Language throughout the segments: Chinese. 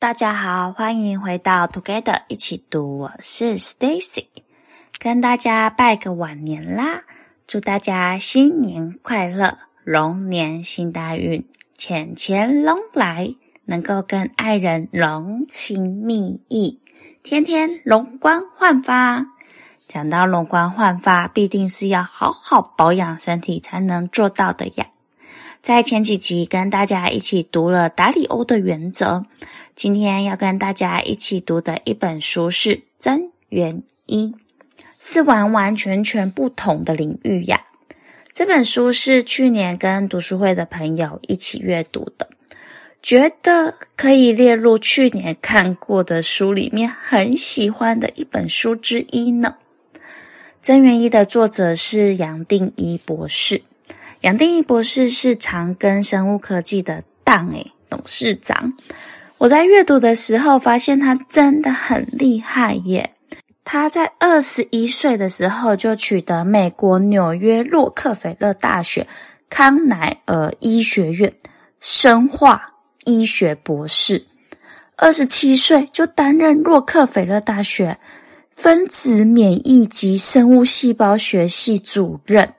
大家好，欢迎回到 Together 一起读，我是 Stacy，跟大家拜个晚年啦！祝大家新年快乐，龙年行大运，钱钱龙来，能够跟爱人浓情蜜意，天天容光焕发。讲到容光焕发，必定是要好好保养身体才能做到的呀。在前几集跟大家一起读了达里欧的原则，今天要跟大家一起读的一本书是《增元一》，是完完全全不同的领域呀。这本书是去年跟读书会的朋友一起阅读的，觉得可以列入去年看过的书里面很喜欢的一本书之一呢。《增元一》的作者是杨定一博士。杨定一博士是长庚生物科技的当诶董事长。我在阅读的时候发现他真的很厉害耶！他在二十一岁的时候就取得美国纽约洛克菲勒大学康乃尔医学院生化医学博士，二十七岁就担任洛克菲勒大学分子免疫及生物细胞学系主任。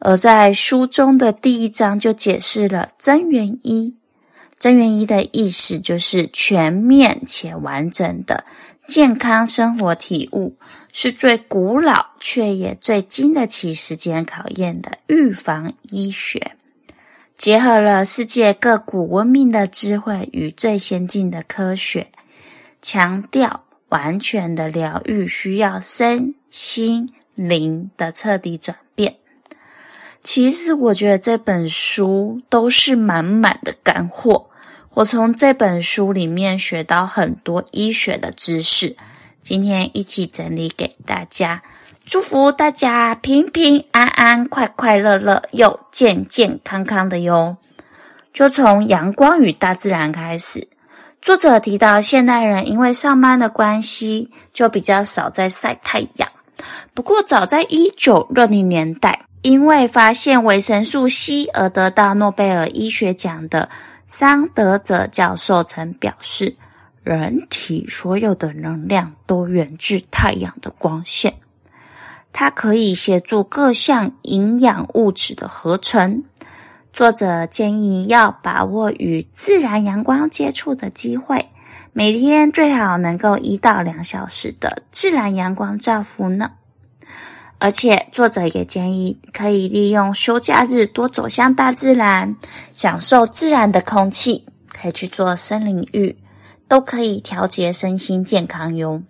而在书中的第一章就解释了“真元一”，“真元一”的意思就是全面且完整的健康生活体悟，是最古老却也最经得起时间考验的预防医学，结合了世界各古文明的智慧与最先进的科学，强调完全的疗愈需要身心灵的彻底转变。其实我觉得这本书都是满满的干货。我从这本书里面学到很多医学的知识，今天一起整理给大家，祝福大家平平安安、快快乐乐又健健康康的哟。就从阳光与大自然开始，作者提到现代人因为上班的关系，就比较少在晒太阳。不过早在一九六零年代，因为发现维生素 C 而得到诺贝尔医学奖的桑德泽教授曾表示，人体所有的能量都源自太阳的光线，它可以协助各项营养物质的合成。作者建议要把握与自然阳光接触的机会，每天最好能够一到两小时的自然阳光照拂呢。而且，作者也建议可以利用休假日多走向大自然，享受自然的空气，可以去做森林浴，都可以调节身心健康哟。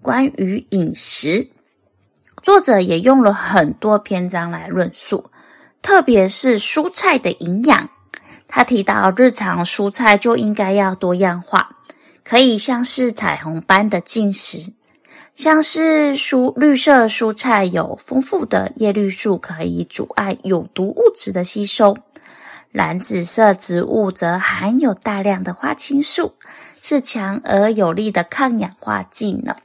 关于饮食，作者也用了很多篇章来论述，特别是蔬菜的营养。他提到，日常蔬菜就应该要多样化，可以像是彩虹般的进食。像是蔬绿色蔬菜有丰富的叶绿素，可以阻碍有毒物质的吸收；蓝紫色植物则含有大量的花青素，是强而有力的抗氧化剂呢。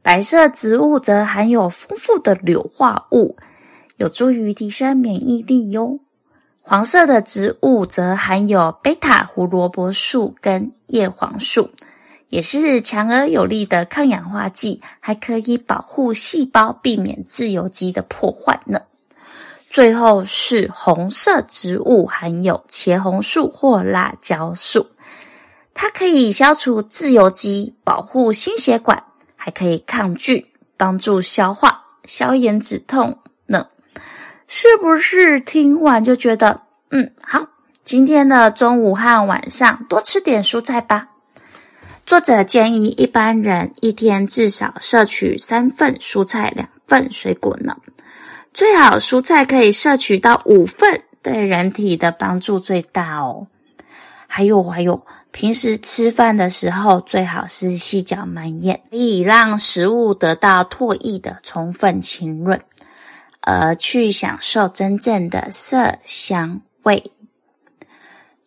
白色植物则含有丰富的硫化物，有助于提升免疫力哟。黄色的植物则含有贝塔胡萝卜素跟叶黄素。也是强而有力的抗氧化剂，还可以保护细胞，避免自由基的破坏呢。最后是红色植物，含有茄红素或辣椒素，它可以消除自由基，保护心血管，还可以抗菌，帮助消化、消炎止痛呢。是不是听完就觉得，嗯，好，今天的中午和晚上多吃点蔬菜吧？作者建议一般人一天至少摄取三份蔬菜，两份水果呢。最好蔬菜可以摄取到五份，对人体的帮助最大哦。还有还有，平时吃饭的时候最好是细嚼慢咽，可以让食物得到唾液的充分浸润，而去享受真正的色香味。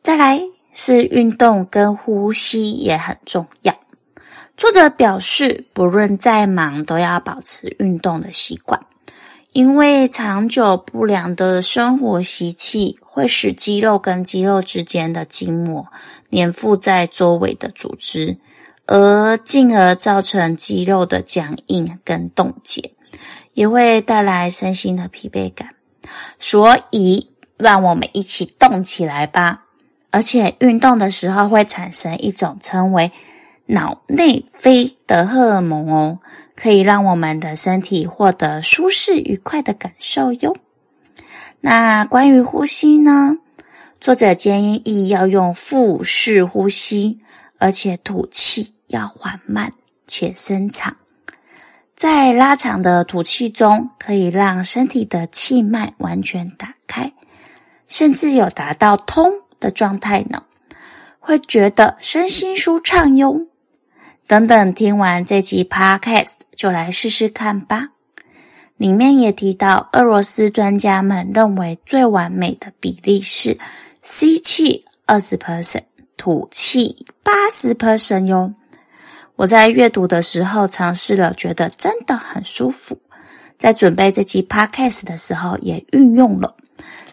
再来。是运动跟呼吸也很重要。作者表示，不论再忙，都要保持运动的习惯，因为长久不良的生活习气会使肌肉跟肌肉之间的筋膜粘附在周围的组织，而进而造成肌肉的僵硬跟冻结，也会带来身心的疲惫感。所以，让我们一起动起来吧！而且，运动的时候会产生一种称为脑内啡的荷尔蒙哦，可以让我们的身体获得舒适愉快的感受哟。那关于呼吸呢？作者建议要用腹式呼吸，而且吐气要缓慢且深长。在拉长的吐气中，可以让身体的气脉完全打开，甚至有达到通的状态呢，会觉得身心舒畅哟。等等，听完这集 Podcast 就来试试看吧。里面也提到，俄罗斯专家们认为最完美的比例是吸气二十 percent，吐气八十 percent 哟。我在阅读的时候尝试了，觉得真的很舒服。在准备这集 Podcast 的时候也运用了，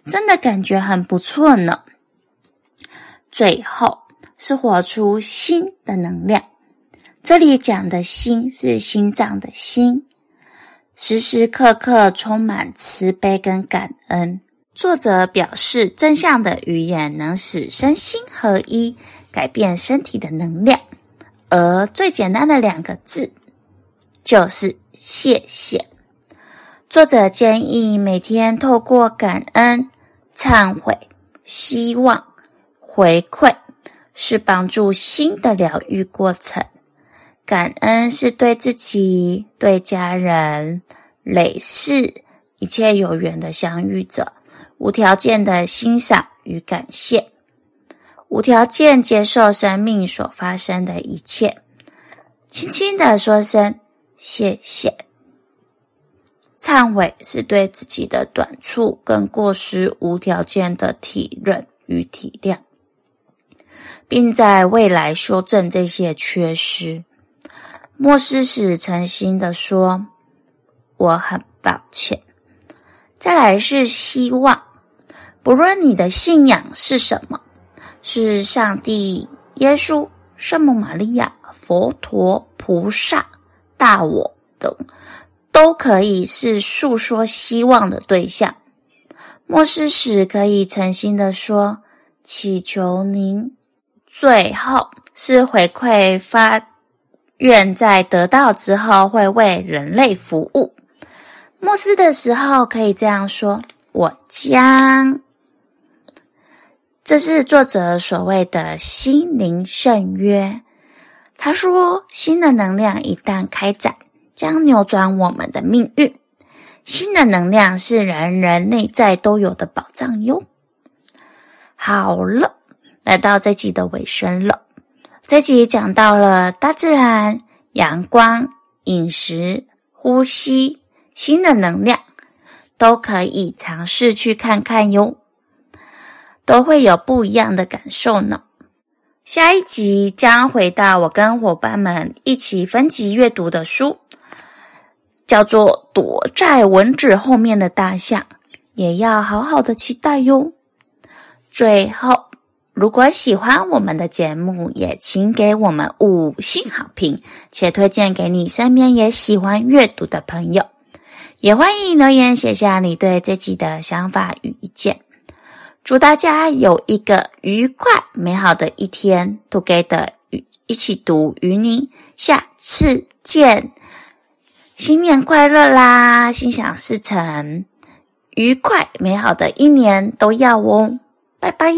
真的感觉很不错呢。最后是活出心的能量。这里讲的心是心脏的心，时时刻刻充满慈悲跟感恩。作者表示，正向的语言能使身心合一，改变身体的能量。而最简单的两个字就是谢谢。作者建议每天透过感恩、忏悔、希望、回馈，是帮助新的疗愈过程。感恩是对自己、对家人、累世一切有缘的相遇者，无条件的欣赏与感谢，无条件接受生命所发生的一切，轻轻的说声谢谢。忏悔是对自己的短处跟过失无条件的体认与体谅，并在未来修正这些缺失。莫斯史诚心的说：“我很抱歉。”再来是希望，不论你的信仰是什么，是上帝、耶稣、圣母玛利亚、佛陀、菩萨、大我等，都可以是诉说希望的对象。莫斯史可以诚心的说：“祈求您。”最后是回馈发。愿在得到之后会为人类服务。牧师的时候可以这样说：“我将……”这是作者所谓的心灵圣约。他说：“新的能量一旦开展，将扭转我们的命运。新的能量是人人内在都有的宝藏哟。”好了，来到这集的尾声了。这集讲到了大自然、阳光、饮食、呼吸、新的能量，都可以尝试去看看哟，都会有不一样的感受呢。下一集将回到我跟伙伴们一起分级阅读的书，叫做《躲在蚊子后面的大象》，也要好好的期待哟。最后。如果喜欢我们的节目，也请给我们五星好评，且推荐给你身边也喜欢阅读的朋友。也欢迎留言写下你对这集的想法与意见。祝大家有一个愉快美好的一天！Together 一起读，与你下次见。新年快乐啦！心想事成，愉快美好的一年都要哦！拜拜。